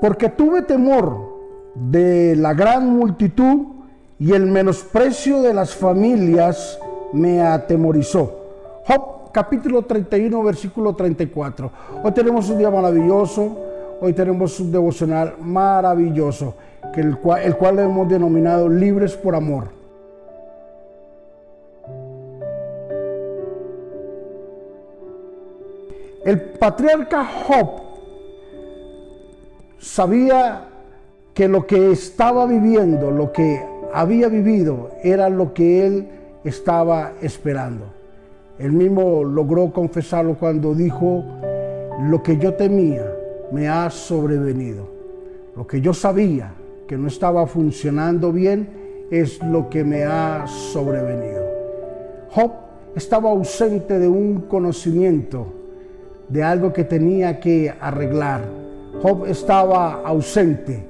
porque tuve temor de la gran multitud y el menosprecio de las familias me atemorizó. Job capítulo 31, versículo 34. Hoy tenemos un día maravilloso, hoy tenemos un devocional maravilloso, que el, cual, el cual hemos denominado Libres por Amor. El patriarca Job sabía que lo que estaba viviendo, lo que había vivido, era lo que él estaba esperando. Él mismo logró confesarlo cuando dijo, lo que yo temía me ha sobrevenido. Lo que yo sabía que no estaba funcionando bien es lo que me ha sobrevenido. Job estaba ausente de un conocimiento de algo que tenía que arreglar. Job estaba ausente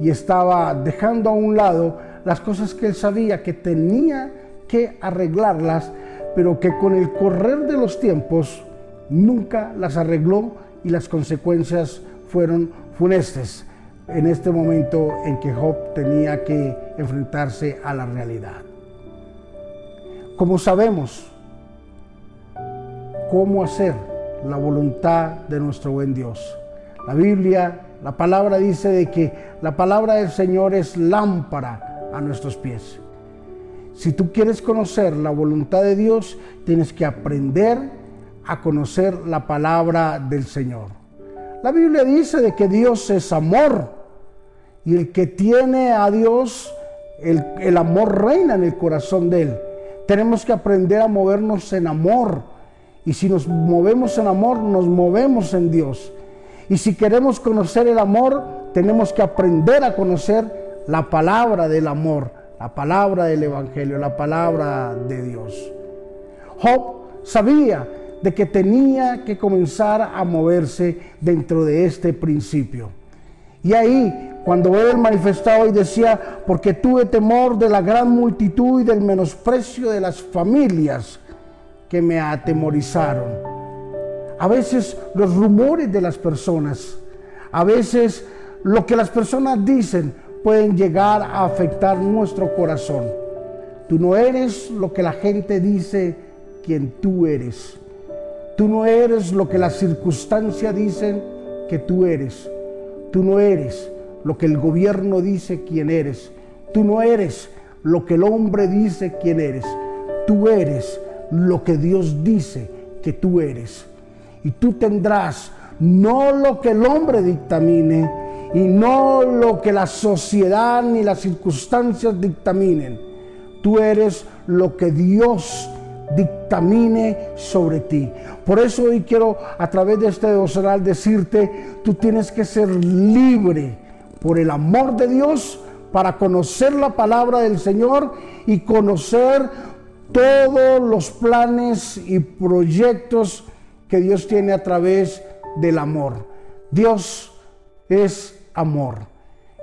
y estaba dejando a un lado las cosas que él sabía que tenía que arreglarlas, pero que con el correr de los tiempos nunca las arregló y las consecuencias fueron funestas en este momento en que Job tenía que enfrentarse a la realidad. Como sabemos cómo hacer la voluntad de nuestro buen Dios. La Biblia, la palabra dice de que la palabra del Señor es lámpara a nuestros pies. Si tú quieres conocer la voluntad de Dios, tienes que aprender a conocer la palabra del Señor. La Biblia dice de que Dios es amor y el que tiene a Dios, el, amor reina en el corazón de él. Tenemos que aprender a movernos en amor y si nos movemos en amor, nos movemos en Dios. Y si queremos conocer el amor, tenemos que aprender a conocer la palabra del amor, la palabra del Evangelio, la palabra de Dios. Job sabía de que tenía que comenzar a moverse dentro de este principio. Y ahí, cuando él manifestaba y decía, porque tuve temor de la gran multitud y del menosprecio de las familias, que me atemorizaron. A veces los rumores de las personas, a veces lo que las personas dicen pueden llegar a afectar nuestro corazón. Tú no eres lo que la gente dice quien tú eres. Tú no eres lo que las circunstancias dicen que tú eres. Tú no eres lo que el gobierno dice quién eres. Tú no eres lo que el hombre dice quién eres. Tú eres lo que Dios dice que tú eres. Y tú tendrás no lo que el hombre dictamine y no lo que la sociedad ni las circunstancias dictaminen. Tú eres lo que Dios dictamine sobre ti. Por eso hoy quiero a través de este devocional decirte, tú tienes que ser libre por el amor de Dios para conocer la palabra del Señor y conocer todos los planes y proyectos que Dios tiene a través del amor. Dios es amor.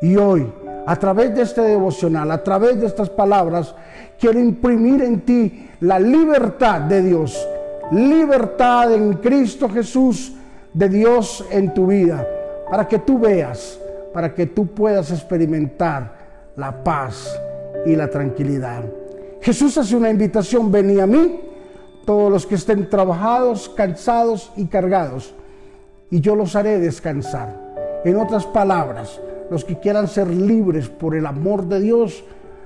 Y hoy, a través de este devocional, a través de estas palabras, quiero imprimir en ti la libertad de Dios, libertad en Cristo Jesús de Dios en tu vida, para que tú veas, para que tú puedas experimentar la paz y la tranquilidad. Jesús hace una invitación, ven a mí, todos los que estén trabajados, cansados y cargados, y yo los haré descansar. En otras palabras, los que quieran ser libres por el amor de Dios,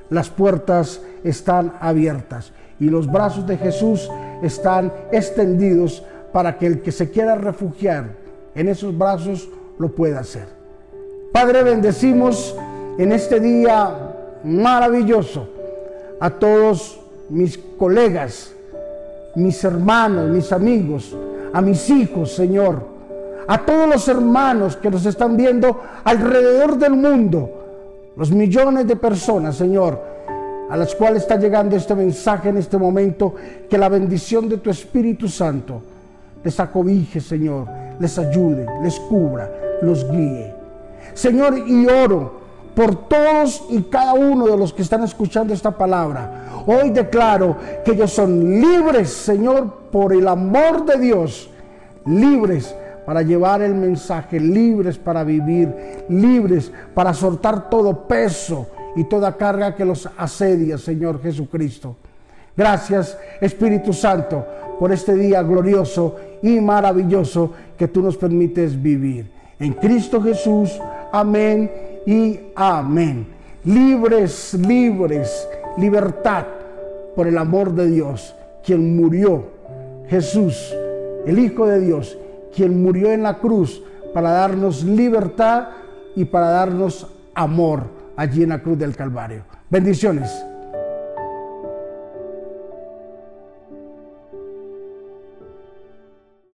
las puertas están abiertas y los brazos de Jesús están extendidos para que el que se quiera refugiar en esos brazos lo pueda hacer. Padre, bendecimos en este día maravilloso a todos mis colegas, mis hermanos, mis amigos, a mis hijos, Señor, a todos los hermanos que nos están viendo alrededor del mundo, los millones de personas, Señor, a las cuales está llegando este mensaje en este momento, que la bendición de tu Espíritu Santo les acobije, Señor, les ayude, les cubra, los guíe. Señor, y oro por todos y cada uno de los que están escuchando esta palabra. Hoy declaro que ellos son libres, Señor, por el amor de Dios, libres para llevar el mensaje, libres para vivir, libres para soltar todo peso y toda carga que los asedia, Señor Jesucristo. Gracias, Espíritu Santo, por este día glorioso y maravilloso que tú nos permites vivir. En Cristo Jesús, amén y amén. Libres, libres, libertad por el amor de Dios, quien murió, Jesús, el Hijo de Dios, quien murió en la cruz para darnos libertad y para darnos amor allí en la cruz del Calvario. Bendiciones.